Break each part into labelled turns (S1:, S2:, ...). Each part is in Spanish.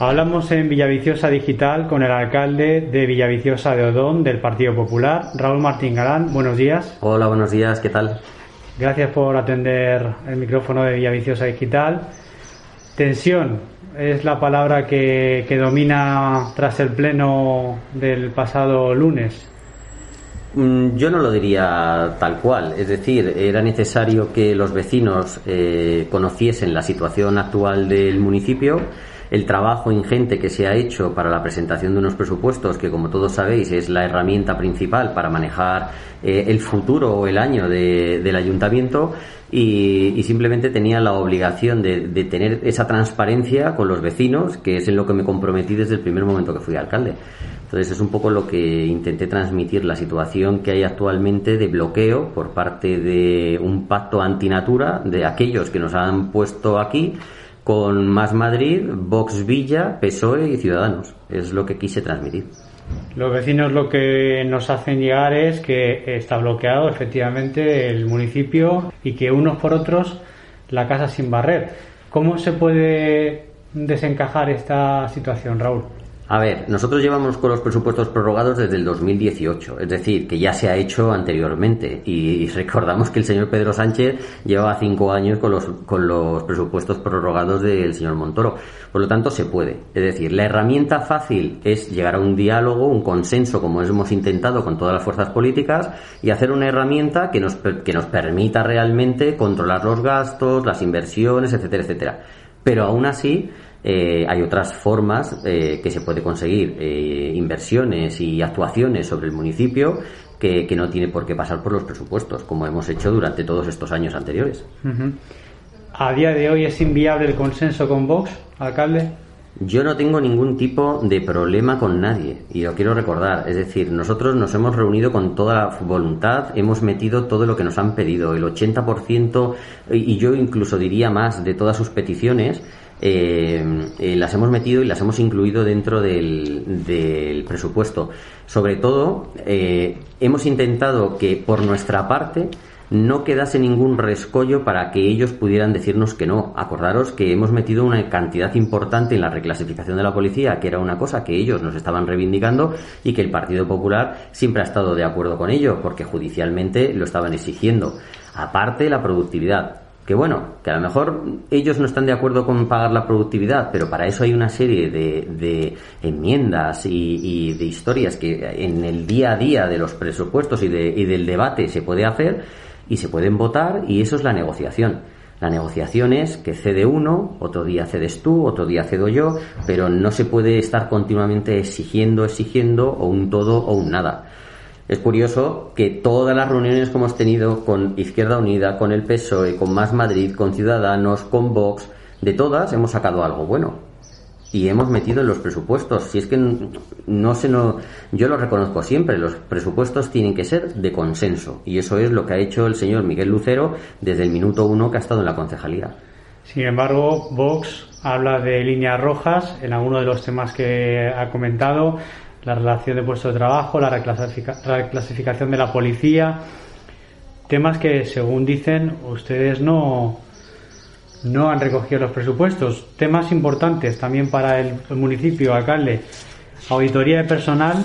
S1: Hablamos en Villaviciosa Digital con el alcalde de Villaviciosa de Odón del Partido Popular, Raúl Martín Galán. Buenos días.
S2: Hola, buenos días, ¿qué tal?
S1: Gracias por atender el micrófono de Villaviciosa Digital. Tensión es la palabra que, que domina tras el pleno del pasado lunes.
S2: Mm, Yo no lo diría tal cual, es decir, era necesario que los vecinos eh, conociesen la situación actual del municipio, el trabajo ingente que se ha hecho para la presentación de unos presupuestos que, como todos sabéis, es la herramienta principal para manejar eh, el futuro o el año de- del ayuntamiento y, simplemente tenía la obligación de, de tener esa transparencia con los vecinos, que es en lo que me comprometí desde el primer momento que fui alcalde. Entonces es un poco lo que intenté transmitir, la situación que hay actualmente de bloqueo por parte de un pacto antinatura de aquellos que nos han puesto aquí con Más Madrid, Vox Villa, PSOE y Ciudadanos. Es lo que quise transmitir.
S1: Los vecinos lo que nos hacen llegar es que está bloqueado efectivamente el municipio y que unos por otros la casa sin barrer. ¿Cómo se puede desencajar esta situación, Raúl?
S2: A ver, nosotros llevamos con los presupuestos prorrogados desde el 2018, es decir, que ya se ha hecho anteriormente. Y, recordamos que el señor Pedro Sánchez llevaba cinco años con los, con los presupuestos prorrogados del señor Montoro. Por lo tanto, se puede. Es decir, la herramienta fácil es llegar a un diálogo, un consenso, como hemos intentado con todas las fuerzas políticas, y hacer una herramienta que nos, que nos permita realmente controlar los gastos, las inversiones, etcétera, etcétera. Pero aún así, eh, hay otras formas eh, que se puede conseguir eh, inversiones y actuaciones sobre el municipio que, que no tiene por qué pasar por los presupuestos, como hemos hecho durante todos estos años anteriores.
S1: ¿A día de hoy es inviable el consenso con Vox, alcalde?
S2: Yo no tengo ningún tipo de problema con nadie y lo quiero recordar. Es decir, nosotros nos hemos reunido con toda la voluntad, hemos metido todo lo que nos han pedido, el 80% y yo incluso diría más de todas sus peticiones. Eh, eh, las hemos metido y las hemos incluido dentro del, del presupuesto. Sobre todo, eh, hemos intentado que por nuestra parte no quedase ningún rescollo para que ellos pudieran decirnos que no. Acordaros que hemos metido una cantidad importante en la reclasificación de la policía, que era una cosa que ellos nos estaban reivindicando y que el Partido Popular siempre ha estado de acuerdo con ello, porque judicialmente lo estaban exigiendo. Aparte, la productividad. Que bueno, que a lo mejor ellos no están de acuerdo con pagar la productividad, pero para eso hay una serie de, enmiendas y, y de historias que en el día a día de los presupuestos y, de- y del debate se puede hacer y se pueden votar y eso es la negociación. La negociación es que cede uno, otro día cedes tú, otro día cedo yo, pero no se puede estar continuamente exigiendo, exigiendo o un todo o un nada. Es curioso que todas las reuniones que hemos tenido con Izquierda Unida, con el PSOE, con Más Madrid, con Ciudadanos, con Vox, de todas hemos sacado algo bueno. Y hemos metido en los presupuestos. Si es que n- no se no, yo lo reconozco siempre, los presupuestos tienen que ser de consenso. Y eso es lo que ha hecho el señor Miguel Lucero desde el minuto uno que ha estado en la concejalía.
S1: Sin embargo, Vox habla de líneas rojas en alguno de los temas que ha comentado, la relación de puestos de trabajo, la reclasifica- reclasificación de la policía, temas que, según dicen, ustedes no, no han recogido los presupuestos. Temas importantes también para el, el municipio, alcalde. Auditoría de personal,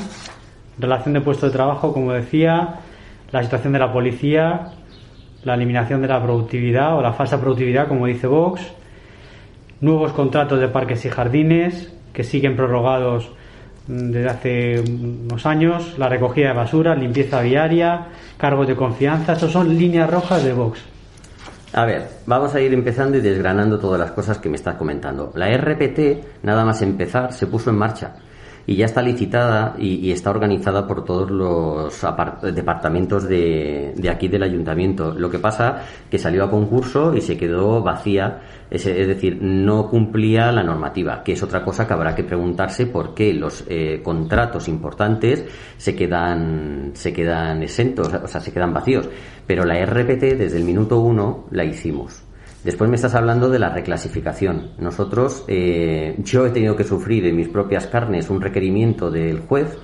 S1: relación de puestos de trabajo, como decía, la situación de la policía, la eliminación de la productividad o la falsa productividad, como dice Vox, nuevos contratos de parques y jardines que siguen prorrogados desde hace unos años, la recogida de basura, limpieza viaria, cargos de confianza, estos son líneas rojas de Vox.
S2: A ver, vamos a ir empezando y desgranando todas las cosas que me estás comentando. La RPT, nada más empezar, se puso en marcha. Y ya está licitada y, está organizada por todos los departamentos de, de, aquí del ayuntamiento. Lo que pasa que salió a concurso y se quedó vacía, es, decir, no cumplía la normativa, que es otra cosa que habrá que preguntarse por qué los eh, contratos importantes se quedan, se quedan exentos, o sea, se quedan vacíos. Pero la RPT desde el minuto uno la hicimos. Después me estás hablando de la reclasificación. Nosotros, eh, yo he tenido que sufrir en mis propias carnes un requerimiento del juez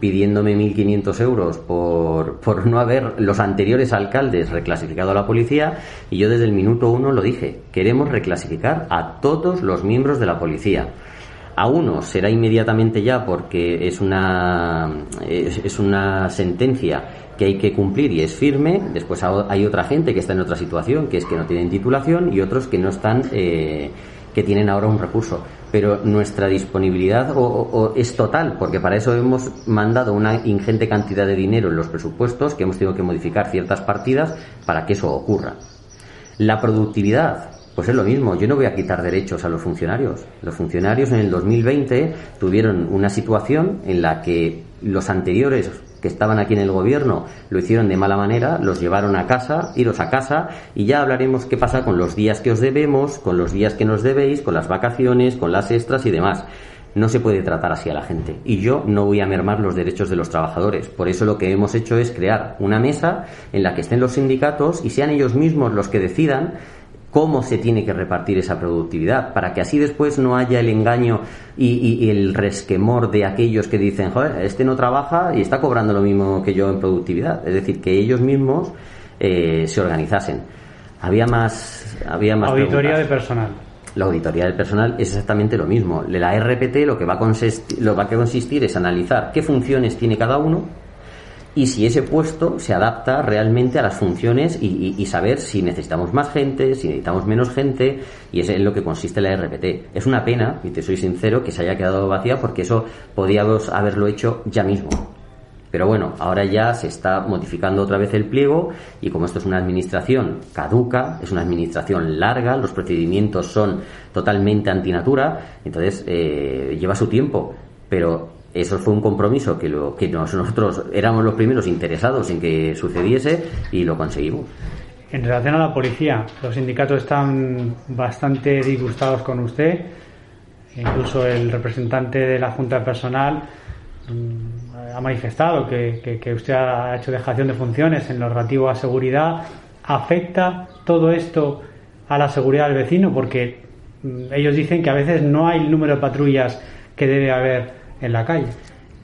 S2: pidiéndome 1.500 euros por, por no haber los anteriores alcaldes reclasificado a la policía y yo desde el minuto uno lo dije, queremos reclasificar a todos los miembros de la policía. A uno será inmediatamente ya porque es una, es una sentencia que hay que cumplir y es firme. Después hay otra gente que está en otra situación, que es que no tienen titulación y otros que no están, eh, que tienen ahora un recurso. Pero nuestra disponibilidad es total, porque para eso hemos mandado una ingente cantidad de dinero en los presupuestos, que hemos tenido que modificar ciertas partidas para que eso ocurra. La productividad, pues es lo mismo, yo no voy a quitar derechos a los funcionarios. Los funcionarios en el 2020 tuvieron una situación en la que los anteriores que estaban aquí en el gobierno lo hicieron de mala manera, los llevaron a casa, iros a casa y ya hablaremos qué pasa con los días que os debemos, con los días que nos debéis, con las vacaciones, con las extras y demás. No se puede tratar así a la gente. Y yo no voy a mermar los derechos de los trabajadores. Por eso lo que hemos hecho es crear una mesa en la que estén los sindicatos y sean ellos mismos los que decidan cómo se tiene que repartir esa productividad, para que así después no haya el engaño y, el resquemor de aquellos que dicen, joder, este no trabaja y está cobrando lo mismo que yo en productividad. Es decir, que ellos mismos eh, se organizasen. Había más, había más
S1: auditoría de personal.
S2: La auditoría del personal es exactamente lo mismo. La RPT lo que va a consistir, lo va a consistir es analizar qué funciones tiene cada uno y si ese puesto se adapta realmente a las funciones y, saber si necesitamos más gente, si necesitamos menos gente, y es en lo que consiste la RPT. Es una pena, y te soy sincero, que se haya quedado vacía porque eso podíamos haberlo hecho ya mismo. Pero bueno, ahora ya se está modificando otra vez el pliego y como esto es una administración caduca, es una administración larga, los procedimientos son totalmente antinatura, entonces eh, lleva su tiempo. Pero eso fue un compromiso que, lo, que nosotros éramos los primeros interesados en que sucediese y lo conseguimos.
S1: En relación a la policía, los sindicatos están bastante disgustados con usted. Incluso el representante de la Junta Personal mm, ha manifestado que, que, usted ha hecho dejación de funciones en lo relativo a seguridad. ¿Afecta todo esto a la seguridad del vecino? Porque mm, ellos dicen que a veces no hay el número de patrullas que debe haber en la calle.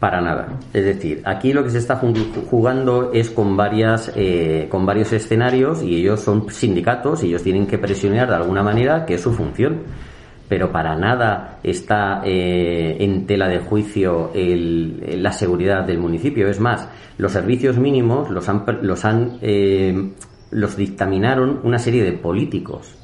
S2: Para nada. Es decir, aquí lo que se está jugando es con varias, eh, con varios escenarios y ellos son sindicatos y ellos tienen que presionar de alguna manera que es su función. Pero para nada está eh, en tela de juicio la seguridad del municipio. Es más, los servicios mínimos los han, los han, eh, los dictaminaron una serie de políticos.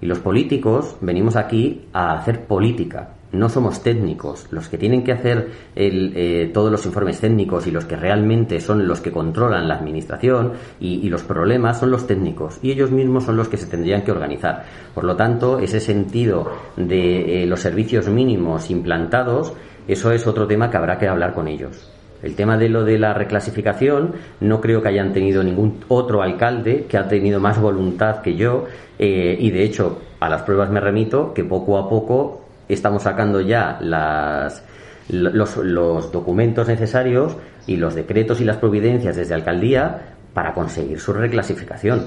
S2: Y los políticos venimos aquí a hacer política no somos técnicos. Los que tienen que hacer eh, todos los informes técnicos y los que realmente son los que controlan la administración y, los problemas son los técnicos y ellos mismos son los que se tendrían que organizar. Por lo tanto, ese sentido de eh, los servicios mínimos implantados, eso es otro tema que habrá que hablar con ellos. El tema de lo de la reclasificación, no creo que hayan tenido ningún otro alcalde que ha tenido más voluntad que yo eh, y de hecho a las pruebas me remito que poco a poco estamos sacando ya las, los, documentos necesarios y los decretos y las providencias desde alcaldía para conseguir su reclasificación.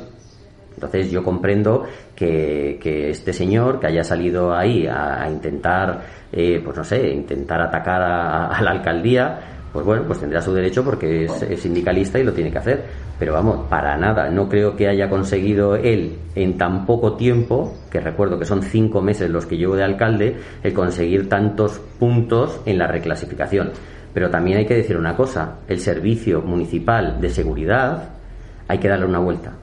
S2: Entonces yo comprendo que, este señor que haya salido ahí a, intentar, eh, pues no sé, intentar atacar a, la alcaldía, pues bueno, pues tendrá su derecho porque es, sindicalista y lo tiene que hacer. Pero vamos, para nada, no creo que haya conseguido él en tan poco tiempo, que recuerdo que son cinco meses los que llevo de alcalde, el conseguir tantos puntos en la reclasificación. Pero también hay que decir una cosa, el servicio municipal de seguridad hay que darle una vuelta.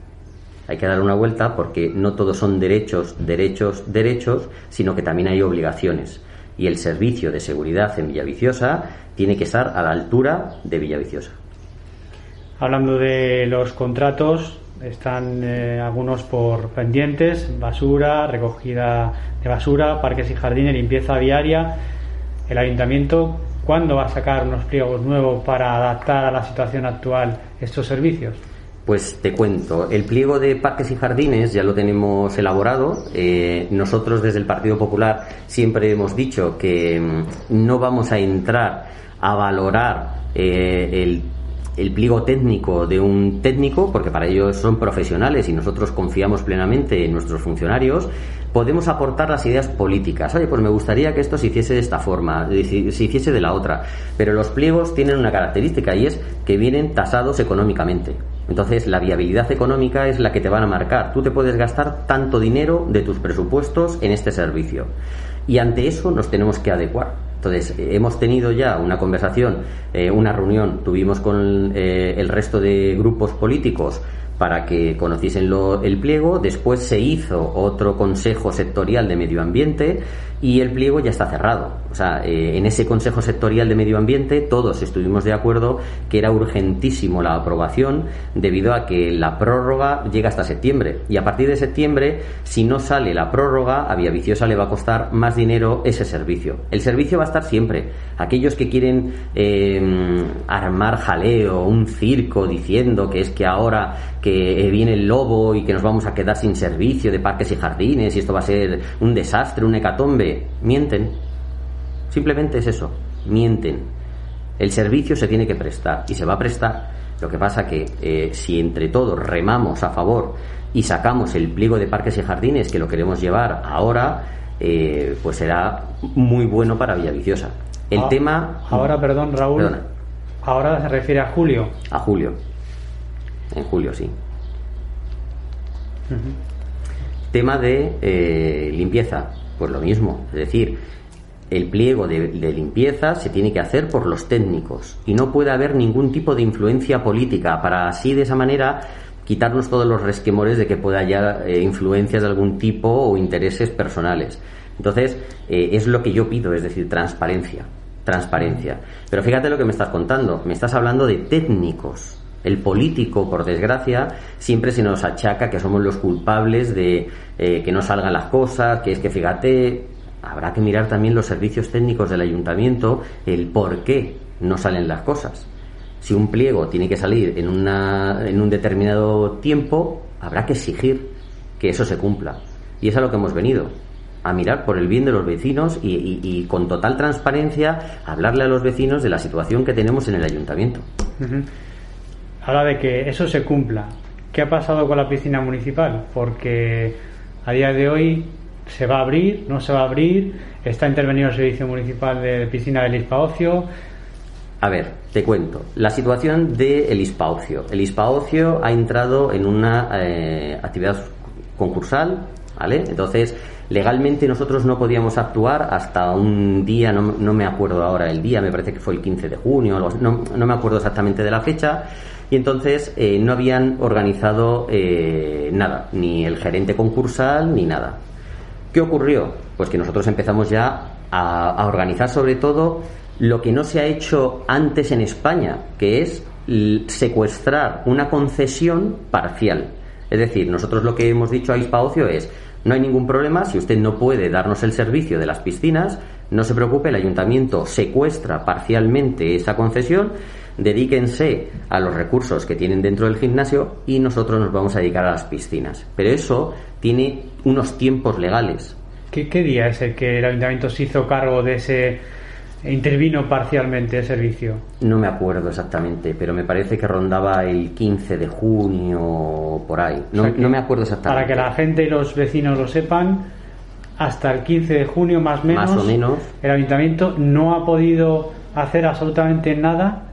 S2: Hay que darle una vuelta porque no todos son derechos, derechos, derechos, sino que también hay obligaciones. Y el servicio de seguridad en Villaviciosa tiene que estar a la altura de Villaviciosa.
S1: Hablando de los contratos, están eh, algunos por pendientes, basura, recogida de basura, parques y jardines, limpieza diaria. El ayuntamiento, ¿cuándo va a sacar unos pliegos nuevos para adaptar a la situación actual estos servicios?
S2: Pues te cuento, el pliego de parques y jardines ya lo tenemos elaborado. Eh, nosotros desde el Partido Popular siempre hemos dicho que mm, no vamos a entrar a valorar eh, el el pliego técnico de un técnico, porque para ellos son profesionales y nosotros confiamos plenamente en nuestros funcionarios, podemos aportar las ideas políticas. Oye, pues me gustaría que esto se hiciese de esta forma, se hiciese de la otra. Pero los pliegos tienen una característica y es que vienen tasados económicamente. Entonces, la viabilidad económica es la que te van a marcar. Tú te puedes gastar tanto dinero de tus presupuestos en este servicio. Y ante eso nos tenemos que adecuar. Entonces, hemos tenido ya una conversación, eh, una reunión, tuvimos con eh, el resto de grupos políticos para que conociesen el pliego. Después se hizo otro consejo sectorial de medio ambiente y el pliego ya está cerrado. O sea, eh, en ese Consejo Sectorial de Medio Ambiente todos estuvimos de acuerdo que era urgentísimo la aprobación debido a que la prórroga llega hasta septiembre. Y a partir de septiembre, si no sale la prórroga, a Viciosa le va a costar más dinero ese servicio. El servicio va a estar siempre. Aquellos que quieren eh, armar jaleo, un circo diciendo que es que ahora que viene el lobo y que nos vamos a quedar sin servicio de parques y jardines y esto va a ser un desastre, un hecatombe, mienten. Simplemente es eso, mienten. El servicio se tiene que prestar y se va a prestar. Lo que pasa que eh, si entre todos remamos a favor y sacamos el pliego de parques y jardines que lo queremos llevar ahora, eh, pues será muy bueno para Villaviciosa. El
S1: ah,
S2: tema.
S1: Ahora, perdón, Raúl. Ahora se refiere a julio.
S2: A julio. En julio, sí. Tema de eh, limpieza. Pues lo mismo, es decir, el pliego de, limpieza se tiene que hacer por los técnicos y no puede haber ningún tipo de influencia política para así de esa manera quitarnos todos los resquemores de que pueda haya eh, influencias de algún tipo o intereses personales. Entonces, eh, es lo que yo pido, es decir, transparencia, transparencia. Pero fíjate lo que me estás contando, me estás hablando de técnicos. El político, por desgracia, siempre se nos achaca que somos los culpables de eh, que no salgan las cosas, que es que fíjate, habrá que mirar también los servicios técnicos del ayuntamiento, el por qué no salen las cosas. Si un pliego tiene que salir en, una, en un determinado tiempo, habrá que exigir que eso se cumpla. Y es a lo que hemos venido, a mirar por el bien de los vecinos y, con total transparencia hablarle a los vecinos de la situación que tenemos en el ayuntamiento
S1: habla de que eso se cumpla. ¿Qué ha pasado con la piscina municipal? Porque a día de hoy se va a abrir, no se va a abrir, está intervenido el servicio municipal de piscina del Ispaocio.
S2: A ver, te cuento. La situación del el Ispaocio. El Ispaocio ha entrado en una eh, actividad concursal, ¿vale? Entonces, legalmente nosotros no podíamos actuar hasta un día, no, no me acuerdo ahora el día, me parece que fue el 15 de junio, no, no me acuerdo exactamente de la fecha y entonces eh, no habían organizado eh, nada, ni el gerente concursal ni nada. ¿Qué ocurrió? Pues que nosotros empezamos ya a, organizar sobre todo lo que no se ha hecho antes en España, que es secuestrar una concesión parcial. Es decir, nosotros lo que hemos dicho a Ispaocio es, no hay ningún problema, si usted no puede darnos el servicio de las piscinas, no se preocupe, el ayuntamiento secuestra parcialmente esa concesión dedíquense a los recursos que tienen dentro del gimnasio y nosotros nos vamos a dedicar a las piscinas. Pero eso tiene unos tiempos legales.
S1: ¿Qué, día es el que el ayuntamiento se hizo cargo de ese intervino parcialmente el servicio?
S2: No me acuerdo exactamente, pero me parece que rondaba el 15 de junio por ahí. No, no me acuerdo exactamente.
S1: Para que la gente y los vecinos lo sepan, hasta el 15 de junio más, menos,
S2: más o menos
S1: el ayuntamiento no ha podido hacer absolutamente nada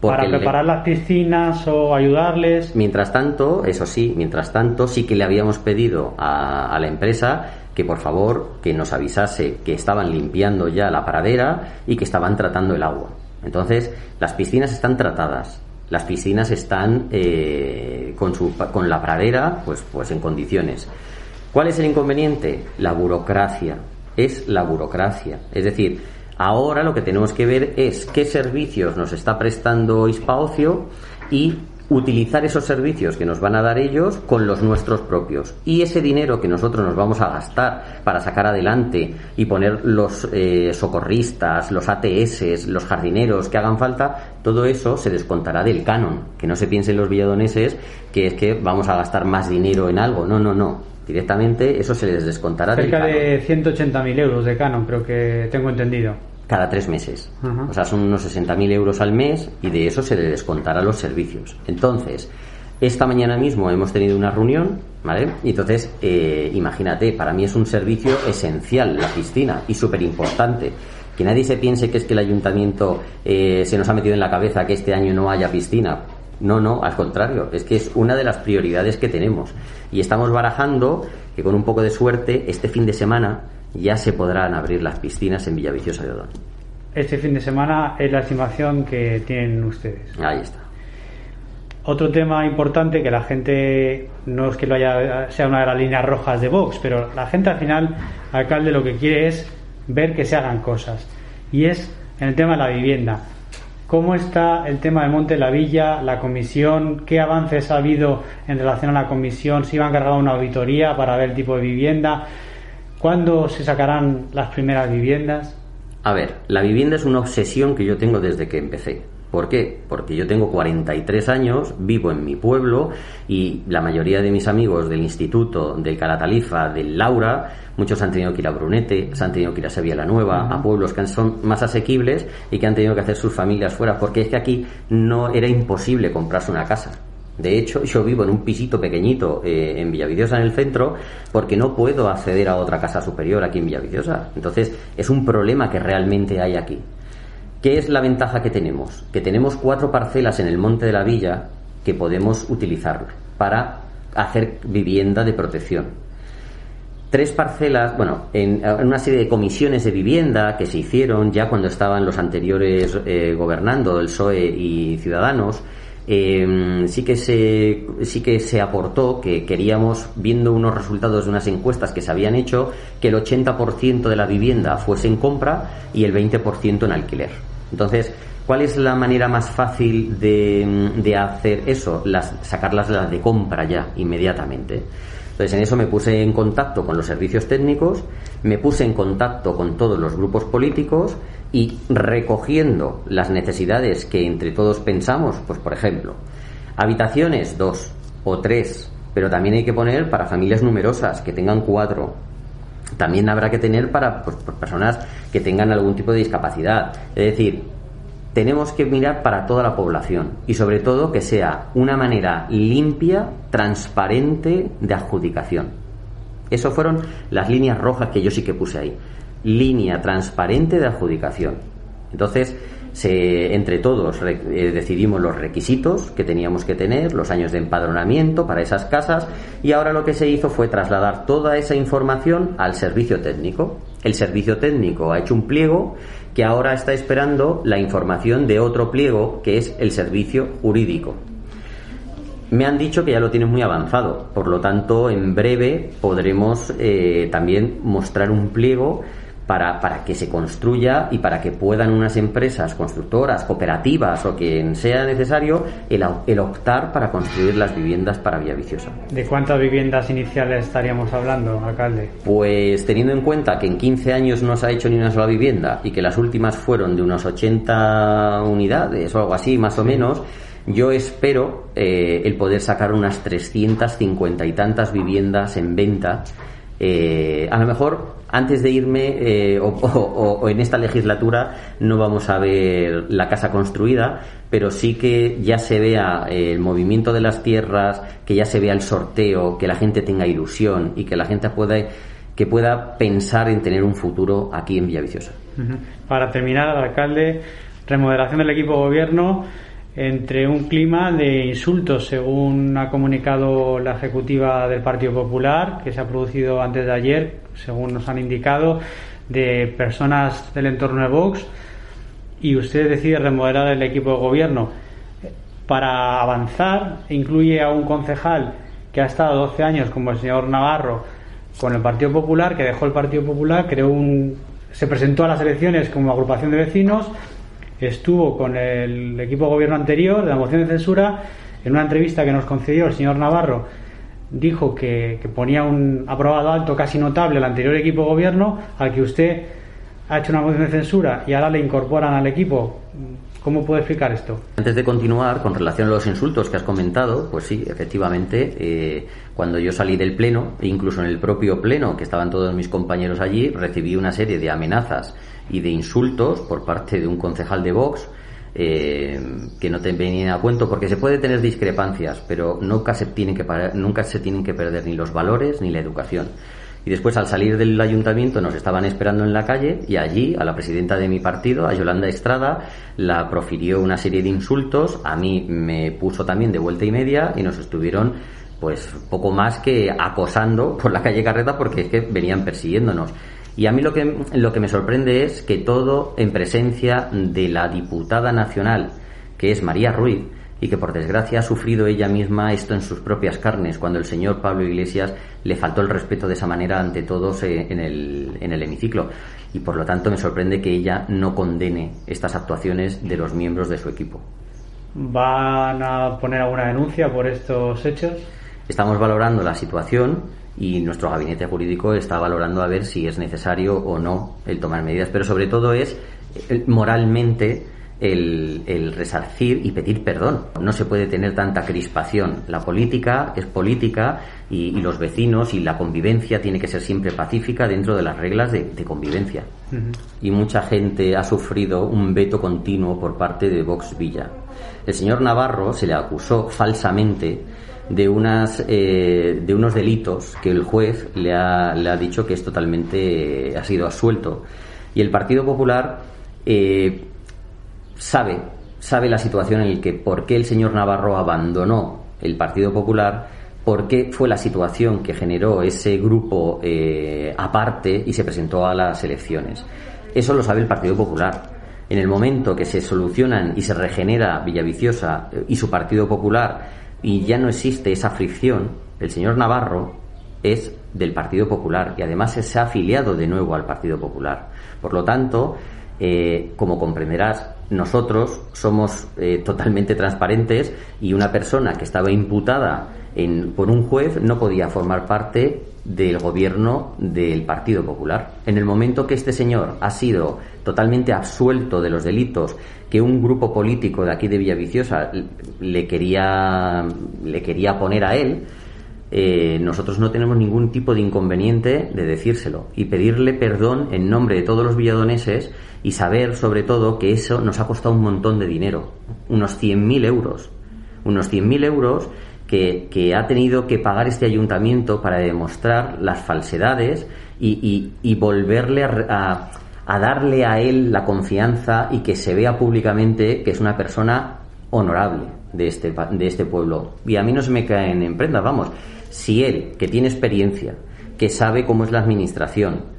S1: para preparar las piscinas o ayudarles.
S2: Mientras tanto, eso sí, mientras tanto sí que le habíamos pedido a, la empresa que por favor que nos avisase que estaban limpiando ya la pradera y que estaban tratando el agua. Entonces, las piscinas están tratadas, las piscinas están eh, con, su, con la pradera pues, pues en condiciones. ¿Cuál es el inconveniente? La burocracia. Es la burocracia. Es decir, Ahora lo que tenemos que ver es qué servicios nos está prestando Ispaocio y utilizar esos servicios que nos van a dar ellos con los nuestros propios. Y ese dinero que nosotros nos vamos a gastar para sacar adelante y poner los eh, socorristas, los ATS, los jardineros que hagan falta, todo eso se descontará del canon. Que no se piensen los villadoneses que es que vamos a gastar más dinero en algo. No, no, no. Directamente eso se les descontará
S1: Cerca del canon. de 180.000 euros de canon, creo que tengo entendido
S2: cada tres meses. O sea, son unos 60.000 euros al mes y de eso se le descontará los servicios. Entonces, esta mañana mismo hemos tenido una reunión, ¿vale? Y entonces, eh, imagínate, para mí es un servicio esencial la piscina y súper importante. Que nadie se piense que es que el ayuntamiento eh, se nos ha metido en la cabeza que este año no haya piscina. No, no, al contrario, es que es una de las prioridades que tenemos. Y estamos barajando que con un poco de suerte, este fin de semana, ya se podrán abrir las piscinas en Villaviciosa de Odón.
S1: Este fin de semana es la estimación que tienen ustedes.
S2: Ahí está.
S1: Otro tema importante que la gente no es que lo haya sea una de las líneas rojas de Vox, pero la gente al final, alcalde, lo que quiere es ver que se hagan cosas. Y es en el tema de la vivienda. ¿Cómo está el tema de Monte de la Villa, la comisión? ¿Qué avances ha habido en relación a la comisión? ¿Se iba a encargar una auditoría para ver el tipo de vivienda? ¿Cuándo se sacarán las primeras viviendas?
S2: A ver, la vivienda es una obsesión que yo tengo desde que empecé. ¿Por qué? Porque yo tengo 43 años, vivo en mi pueblo y la mayoría de mis amigos del instituto, del Calatalifa, del Laura, muchos han tenido que ir a Brunete, se han tenido que ir a Sevilla la Nueva, a pueblos que son más asequibles y que han tenido que hacer sus familias fuera, porque es que aquí no era imposible comprarse una casa. De hecho, yo vivo en un pisito pequeñito eh, en Villaviciosa, en el centro, porque no puedo acceder a otra casa superior aquí en Villaviciosa. Entonces, es un problema que realmente hay aquí. ¿Qué es la ventaja que tenemos? Que tenemos cuatro parcelas en el Monte de la Villa que podemos utilizar para hacer vivienda de protección. Tres parcelas, bueno, en, una serie de comisiones de vivienda que se hicieron ya cuando estaban los anteriores eh, gobernando, el PSOE y Ciudadanos, eh, sí que se sí que se aportó que queríamos viendo unos resultados de unas encuestas que se habían hecho que el 80% de la vivienda fuese en compra y el 20% en alquiler entonces ¿Cuál es la manera más fácil de, de hacer eso? Las, sacarlas de compra ya, inmediatamente. Entonces en eso me puse en contacto con los servicios técnicos, me puse en contacto con todos los grupos políticos y recogiendo las necesidades que entre todos pensamos, pues por ejemplo, habitaciones dos o tres, pero también hay que poner para familias numerosas que tengan cuatro. También habrá que tener para pues, personas que tengan algún tipo de discapacidad. Es decir, tenemos que mirar para toda la población y sobre todo que sea una manera limpia, transparente de adjudicación. Eso fueron las líneas rojas que yo sí que puse ahí línea transparente de adjudicación. Entonces, se, entre todos eh, decidimos los requisitos que teníamos que tener, los años de empadronamiento para esas casas y ahora lo que se hizo fue trasladar toda esa información al servicio técnico. El servicio técnico ha hecho un pliego que ahora está esperando la información de otro pliego que es el servicio jurídico. Me han dicho que ya lo tienen muy avanzado, por lo tanto en breve podremos eh, también mostrar un pliego para, para, que se construya y para que puedan unas empresas constructoras, cooperativas o quien sea necesario el, el, optar para construir las viviendas para Vía Viciosa.
S1: ¿De cuántas viviendas iniciales estaríamos hablando, alcalde?
S2: Pues teniendo en cuenta que en 15 años no se ha hecho ni una sola vivienda y que las últimas fueron de unos 80 unidades o algo así, más o menos, yo espero eh, el poder sacar unas 350 y tantas viviendas en venta. Eh, a lo mejor antes de irme eh, o, en esta legislatura no vamos a ver la casa construida, pero sí que ya se vea el movimiento de las tierras, que ya se vea el sorteo, que la gente tenga ilusión y que la gente pueda que pueda pensar en tener un futuro aquí en Villaviciosa.
S1: Para terminar, alcalde, remodelación del equipo de gobierno entre un clima de insultos, según ha comunicado la ejecutiva del Partido Popular, que se ha producido antes de ayer, según nos han indicado, de personas del entorno de Vox, y usted decide remodelar el equipo de gobierno. Para avanzar, incluye a un concejal que ha estado 12 años, como el señor Navarro, con el Partido Popular, que dejó el Partido Popular, creó un, se presentó a las elecciones como agrupación de vecinos, estuvo con el equipo de gobierno anterior de la moción de censura en una entrevista que nos concedió el señor Navarro dijo que, ponía un aprobado alto casi notable al anterior equipo de gobierno al que usted ha hecho una moción de censura y ahora le incorporan al equipo. ¿Cómo puede explicar esto?
S2: Antes de continuar, con relación a los insultos que has comentado, pues sí, efectivamente, eh, cuando yo salí del pleno, e incluso en el propio pleno, que estaban todos mis compañeros allí, recibí una serie de amenazas y de insultos por parte de un concejal de Vox, eh, que no te venían a cuento, porque se puede tener discrepancias, pero nunca se, tienen que, nunca se tienen que perder ni los valores ni la educación. Y después, al salir del ayuntamiento, nos estaban esperando en la calle y allí, a la presidenta de mi partido, a Yolanda Estrada, la profirió una serie de insultos. A mí me puso también de vuelta y media y nos estuvieron, pues, poco más que acosando por la calle Carreta porque es que venían persiguiéndonos. Y a mí lo que, lo que me sorprende es que todo en presencia de la diputada nacional, que es María Ruiz, y que por desgracia ha sufrido ella misma esto en sus propias carnes, cuando el señor Pablo Iglesias le faltó el respeto de esa manera ante todos eh, en el, en el hemiciclo. Y por lo tanto me sorprende que ella no condene estas actuaciones de los miembros de su equipo.
S1: ¿Van a poner alguna denuncia por estos hechos?
S2: Estamos valorando la situación y nuestro gabinete jurídico está valorando a ver si es necesario o no el tomar medidas, pero sobre todo es eh, moralmente el, resarcir y pedir perdón. No se puede tener tanta crispación. La política es política y, los vecinos y la convivencia tiene que ser siempre pacífica dentro de las reglas de, convivencia. Y mucha gente ha sufrido un veto continuo por parte de Vox Villa. El señor Navarro se le acusó falsamente de unas eh, de unos delitos que el juez le ha, le ha dicho que es totalmente ha sido absuelto y el Partido Popular eh, sabe, sabe la situación en la que por qué el señor Navarro abandonó el Partido Popular, por qué fue la situación que generó ese grupo eh, aparte y se presentó a las elecciones. Eso lo sabe el Partido Popular. En el momento que se solucionan y se regenera Villaviciosa eh, y su Partido Popular y ya no existe esa fricción, el señor Navarro es del Partido Popular y además se ha afiliado de nuevo al Partido Popular. Por lo tanto, eh, como comprenderás, nosotros somos eh, totalmente transparentes y una persona que estaba imputada en, por un juez no podía formar parte del gobierno del Partido Popular. En el momento que este señor ha sido totalmente absuelto de los delitos que un grupo político de aquí de Villaviciosa le quería, le quería poner a él, eh, nosotros no tenemos ningún tipo de inconveniente de decírselo y pedirle perdón en nombre de todos los villadoneses y saber sobre todo que eso nos ha costado un montón de dinero, unos 100.000 euros, unos 100.000 euros que, que, ha tenido que pagar este ayuntamiento para demostrar las falsedades y, y, volverle a, a, darle a él la confianza y que se vea públicamente que es una persona honorable de este, de este pueblo. Y a mí no se me caen en prendas, vamos. Si él, que tiene experiencia, que sabe cómo es la administración,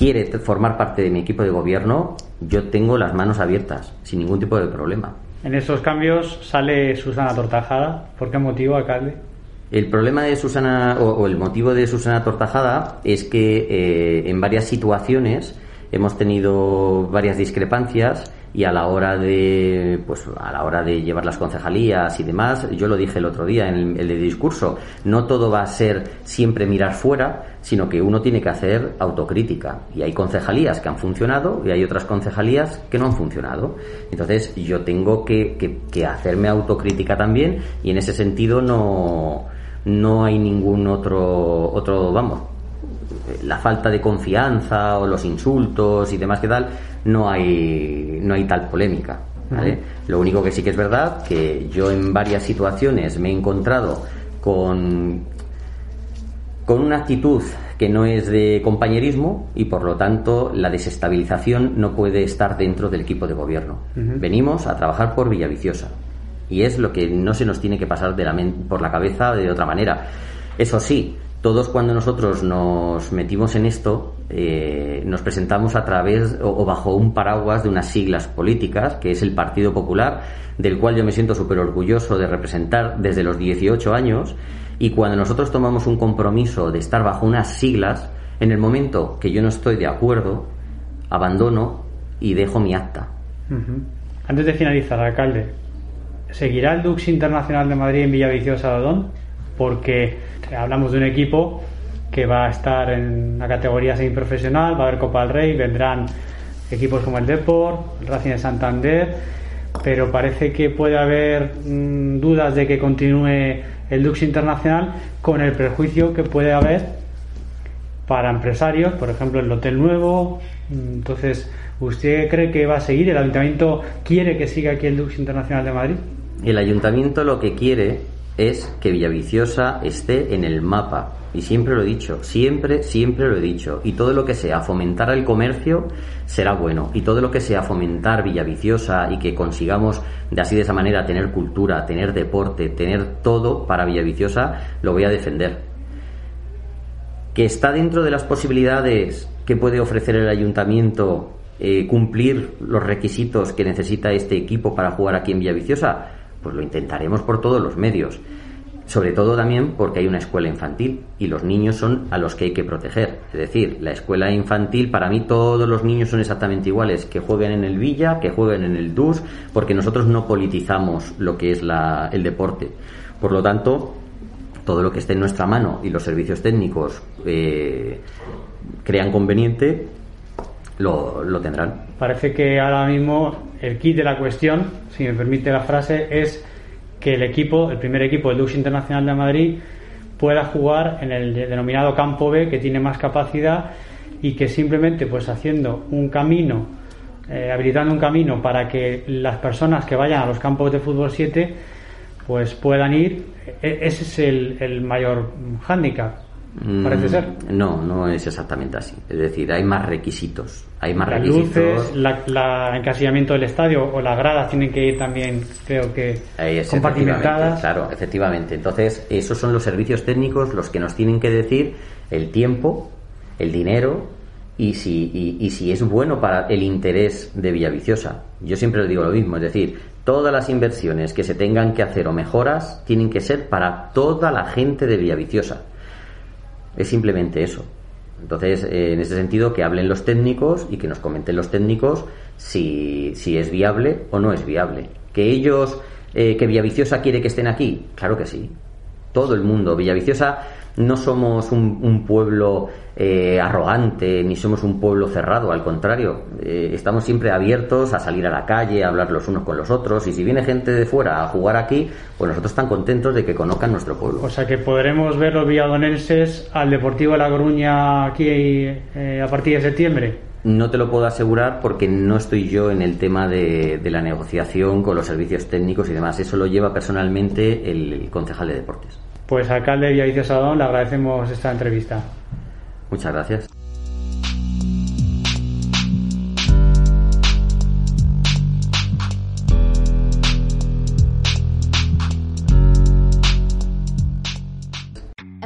S2: quiere formar parte de mi equipo de gobierno, yo tengo las manos abiertas, sin ningún tipo de problema.
S1: En esos cambios sale Susana Tortajada. ¿Por qué motivo, alcalde?
S2: El problema de Susana, o, el motivo de Susana Tortajada, es que eh, en varias situaciones hemos tenido varias discrepancias y a la hora de pues a la hora de llevar las concejalías y demás yo lo dije el otro día en el, discurso no todo va a ser siempre mirar fuera sino que uno tiene que hacer autocrítica. Y hay concejalías que han funcionado y hay otras concejalías que no han funcionado. Entonces yo tengo que, que, hacerme autocrítica también y en ese sentido no no hay ningún otro otro vamos la falta de confianza o los insultos y demás que tal no hay, no hay tal polémica. Lo único que sí que es verdad que yo en varias situaciones me he encontrado con, con una actitud que no es de compañerismo y por lo tanto la desestabilización no puede estar dentro del equipo de gobierno. Venimos a trabajar por Villaviciosa y es lo que no se nos tiene que pasar de la por la cabeza de otra manera. Eso sí, todos cuando nosotros nos metimos en esto, eh, nos presentamos a través o, bajo un paraguas de unas siglas políticas, que es el Partido Popular, del cual yo me siento súper orgulloso de representar desde los 18 años. Y cuando nosotros tomamos un compromiso de estar bajo unas siglas, en el momento que yo no estoy de acuerdo, abandono y dejo mi acta.
S1: Antes de finalizar, alcalde, ¿seguirá el Dux Internacional de Madrid en Villaviciosa Odón? Porque hablamos de un equipo que va a estar en la categoría semiprofesional, va a haber Copa del Rey, vendrán equipos como el Deport, el Racing de Santander, pero parece que puede haber mm, dudas de que continúe el Dux Internacional con el prejuicio que puede haber para empresarios, por ejemplo, el Hotel Nuevo. Entonces, ¿usted cree que va a seguir? ¿El Ayuntamiento quiere que siga aquí el Dux Internacional de Madrid?
S2: El Ayuntamiento lo que quiere es que Villaviciosa esté en el mapa. Y siempre lo he dicho, siempre, siempre lo he dicho. Y todo lo que sea fomentar el comercio será bueno. Y todo lo que sea fomentar Villaviciosa y que consigamos de así de esa manera tener cultura, tener deporte, tener todo para Villaviciosa, lo voy a defender. Que está dentro de las posibilidades que puede ofrecer el ayuntamiento eh, cumplir los requisitos que necesita este equipo para jugar aquí en Villaviciosa, pues lo intentaremos por todos los medios. Sobre todo también porque hay una escuela infantil y los niños son a los que hay que proteger. Es decir, la escuela infantil, para mí todos los niños son exactamente iguales, que jueguen en el Villa, que jueguen en el DUS, porque nosotros no politizamos lo que es la, el deporte. Por lo tanto, todo lo que esté en nuestra mano y los servicios técnicos eh, crean conveniente, lo, lo tendrán.
S1: Parece que ahora mismo el kit de la cuestión, si me permite la frase, es que el equipo, el primer equipo del Lux Internacional de Madrid, pueda jugar en el denominado campo B, que tiene más capacidad y que simplemente pues haciendo un camino, eh, habilitando un camino para que las personas que vayan a los campos de fútbol 7 pues puedan ir, e-, ese es el, el mayor hándicap Parece ser.
S2: Mm, no, no es exactamente así. Es decir, hay más requisitos. Hay más
S1: Las
S2: requisitos.
S1: luces, la, la encasillamiento del estadio o las gradas tienen que ir también, creo que,
S2: es,
S1: compartimentadas.
S2: efectivamente, Claro, efectivamente. Entonces, esos son los servicios técnicos los que nos tienen que decir el tiempo, el dinero y si, y, y si es bueno para el interés de Villaviciosa. Yo siempre le digo lo mismo, es decir, todas las inversiones que se tengan que hacer o mejoras tienen que ser para toda la gente de Villaviciosa. Es simplemente eso. Entonces, eh, en ese sentido, que hablen los técnicos y que nos comenten los técnicos si, si es viable o no es viable. Que ellos, eh, que Villaviciosa quiere que estén aquí, claro que sí. Todo el mundo. Villaviciosa no somos un, un pueblo eh, arrogante ni somos un pueblo cerrado, al contrario, eh, estamos siempre abiertos a salir a la calle, a hablar los unos con los otros y si viene gente de fuera a jugar aquí, pues nosotros están contentos de que conozcan nuestro pueblo.
S1: O sea que podremos ver los villadonenses al Deportivo de La Coruña aquí eh, a partir de septiembre.
S2: No te lo puedo asegurar porque no estoy yo en el tema de, de la negociación con los servicios técnicos y demás. Eso lo lleva personalmente el, el concejal de deportes.
S1: Pues alcalde de Villaviciosa Odón, le agradecemos esta entrevista.
S2: Muchas gracias.